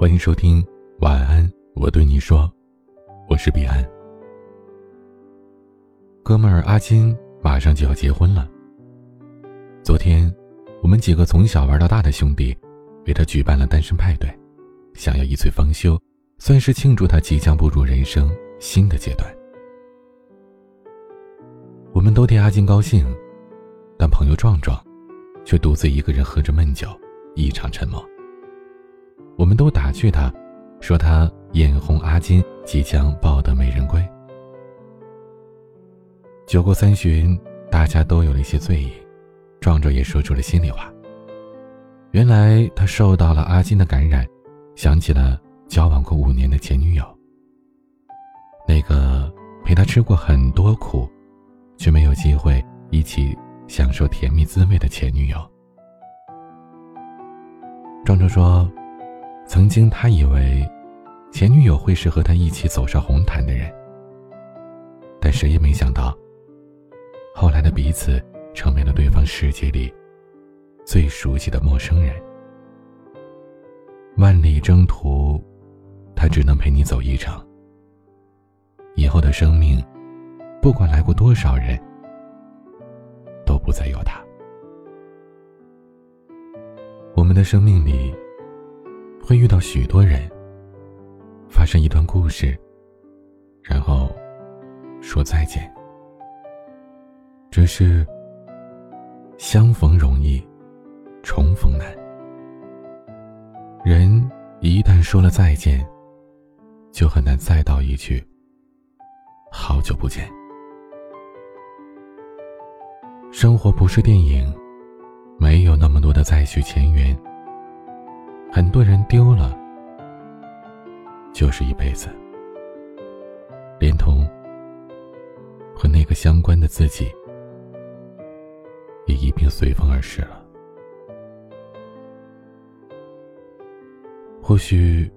欢迎收听晚安，我对你说，我是彼岸。哥们儿阿金马上就要结婚了。昨天，我们几个从小玩到大的兄弟，为他举办了单身派对，想要一醉方休，算是庆祝他即将步入人生新的阶段。我们都替阿金高兴，但朋友壮壮，却独自一个人喝着闷酒，异常沉默。我们都打趣他，说他眼红阿金即将抱得美人归。酒过三巡，大家都有了一些醉意，壮壮也说出了心里话。原来他受到了阿金的感染，想起了交往过五年的前女友，那个陪他吃过很多苦，却没有机会一起享受甜蜜滋味的前女友。壮壮说。曾经，他以为前女友会是和他一起走上红毯的人，但谁也没想到，后来的彼此成为了对方世界里最熟悉的陌生人。万里征途，他只能陪你走一程。以后的生命，不管来过多少人，都不再有他。我们的生命里。会遇到许多人，发生一段故事，然后说再见。只是相逢容易，重逢难。人一旦说了再见，就很难再道一句好久不见。生活不是电影，没有那么多的再续前缘。很多人丢了，就是一辈子，连同和那个相关的自己，也一并随风而逝了。或许，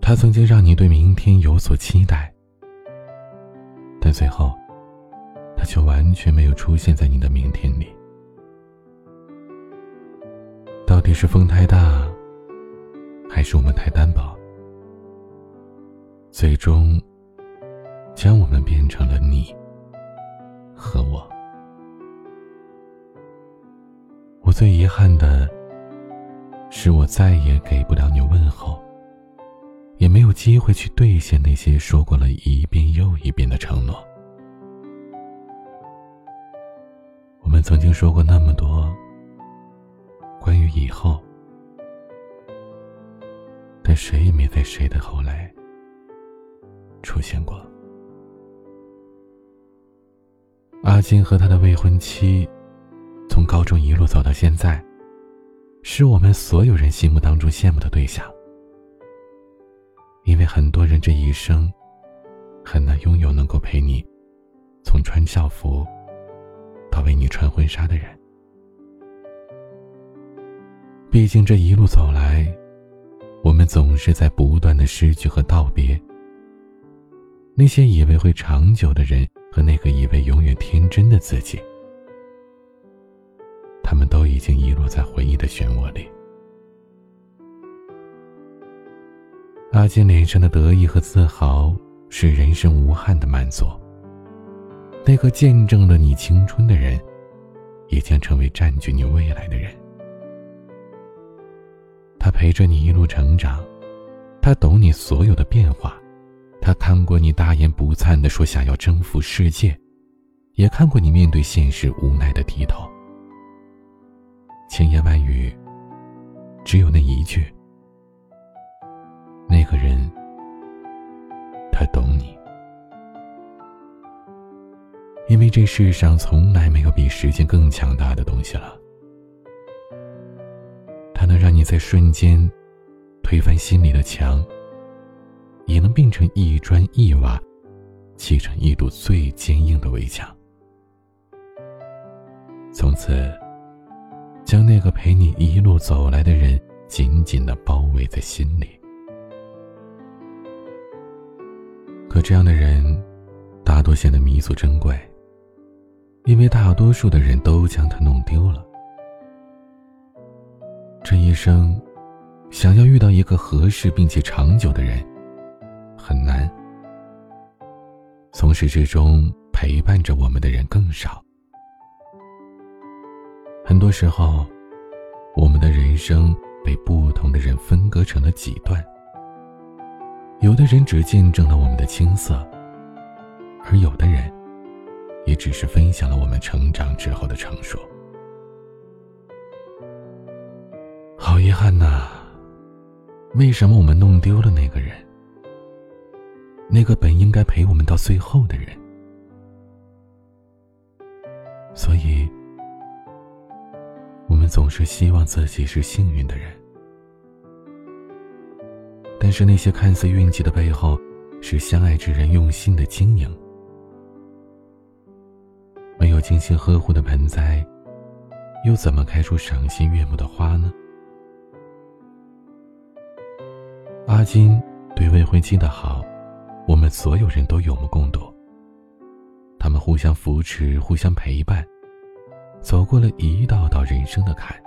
他曾经让你对明天有所期待，但最后，他却完全没有出现在你的明天里。到底是风太大？还是我们太单薄，最终将我们变成了你和我。我最遗憾的是，我再也给不了你问候，也没有机会去兑现那些说过了一遍又一遍的承诺。我们曾经说过那么多关于以后。但谁也没在谁的后来出现过。阿金和他的未婚妻，从高中一路走到现在，是我们所有人心目当中羡慕的对象。因为很多人这一生，很难拥有能够陪你从穿校服到为你穿婚纱的人。毕竟这一路走来。我们总是在不断的失去和道别。那些以为会长久的人和那个以为永远天真的自己，他们都已经遗落在回忆的漩涡里。阿金脸上的得意和自豪，是人生无憾的满足。那个见证了你青春的人，也将成为占据你未来的人。陪着你一路成长，他懂你所有的变化，他看过你大言不惭的说想要征服世界，也看过你面对现实无奈的低头。千言万语，只有那一句：那个人，他懂你。因为这世上从来没有比时间更强大的东西了。能让你在瞬间推翻心里的墙，也能变成一砖一瓦砌成一堵最坚硬的围墙。从此，将那个陪你一路走来的人紧紧的包围在心里。可这样的人，大多显得弥足珍贵，因为大多数的人都将他弄丢了。这一生，想要遇到一个合适并且长久的人，很难。从始至终陪伴着我们的人更少。很多时候，我们的人生被不同的人分割成了几段。有的人只见证了我们的青涩，而有的人，也只是分享了我们成长之后的成熟。憾呐！为什么我们弄丢了那个人？那个本应该陪我们到最后的人？所以。我们总是希望自己是幸运的人，但是那些看似运气的背后，是相爱之人用心的经营。没有精心呵护的盆栽，又怎么开出赏心悦目的花呢？金对未婚妻的好，我们所有人都有目共睹。他们互相扶持，互相陪伴。走过了一道道人生的坎，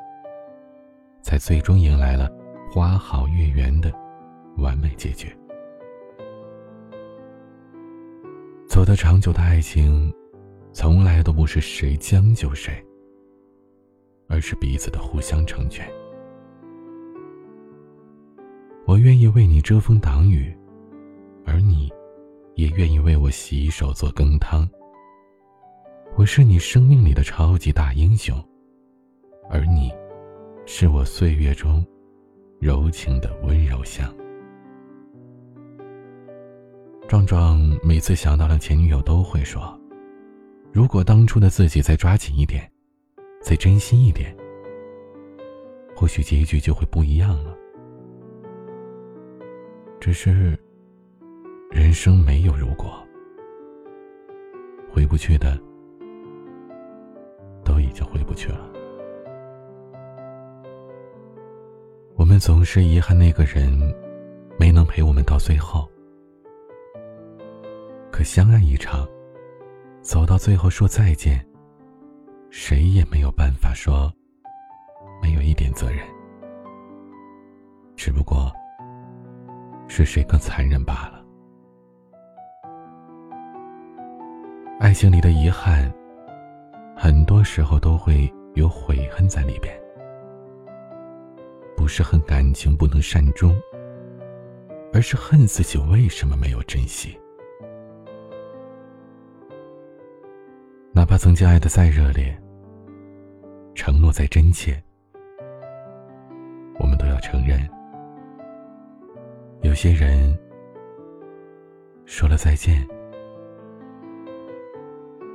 才最终迎来了花好月圆的完美结局。走得长久的爱情，从来都不是谁将就谁，而是彼此的互相成全。我愿意为你遮风挡雨，而你，也愿意为我洗手做羹汤。我是你生命里的超级大英雄，而你，是我岁月中柔情的温柔乡。壮壮每次想到了前女友，都会说：“如果当初的自己再抓紧一点，再真心一点，或许结局就会不一样了。”只是，人生没有如果，回不去的。都已经回不去了。我们总是遗憾那个人没能陪我们到最后，可相爱一场，走到最后说再见，谁也没有办法说没有一点责任，只不过是谁更残忍罢了。爱情里的遗憾。很多时候都会有悔恨在里边，不是恨感情不能善终，而是恨自己为什么没有珍惜。哪怕曾经爱的再热烈，承诺再真切，我们都要承认，有些人说了再见，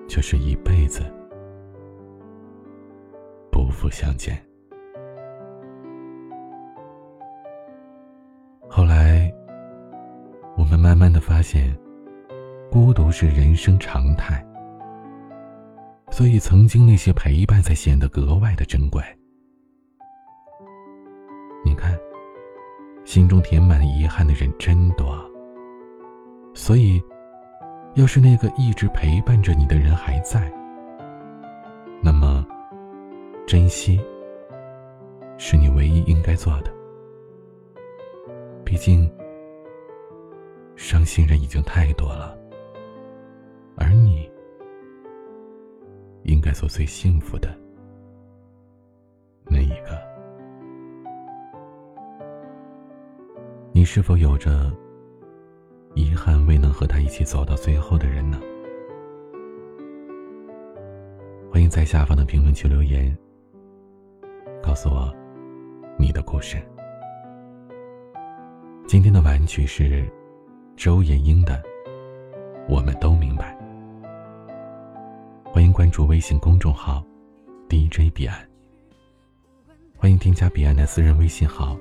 就是一辈子。不复相见。后来，我们慢慢的发现，孤独是人生常态，所以曾经那些陪伴才显得格外的珍贵。心中填满遗憾的人真多，所以，要是那个一直陪伴着你的人还在，那么。珍惜，是你唯一应该做的。毕竟，伤心人已经太多了，而你，应该做最幸福的你是否有着遗憾未能和他一起走到最后的人呢？欢迎在下方的评论区留言。告诉我你的故事。今天的晚曲是周延英的《我们都明白》。欢迎关注微信公众号 DJ 彼岸。欢迎添加彼岸的私人微信号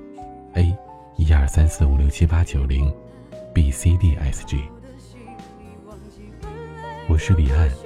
A 一二三四五六七八九零 B C D S G。我是彼岸。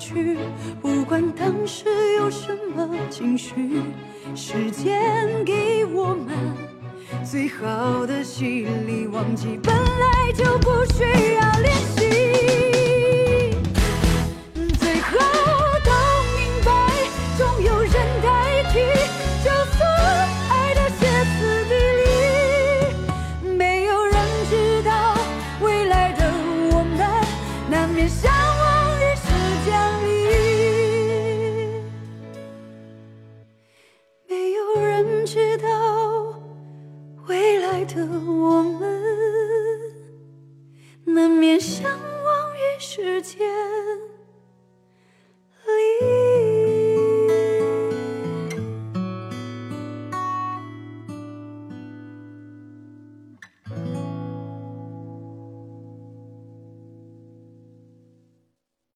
去，不管当时有什么情绪，时间给我们最好的洗礼，忘记本来就不需要练习。难免相忘于时间。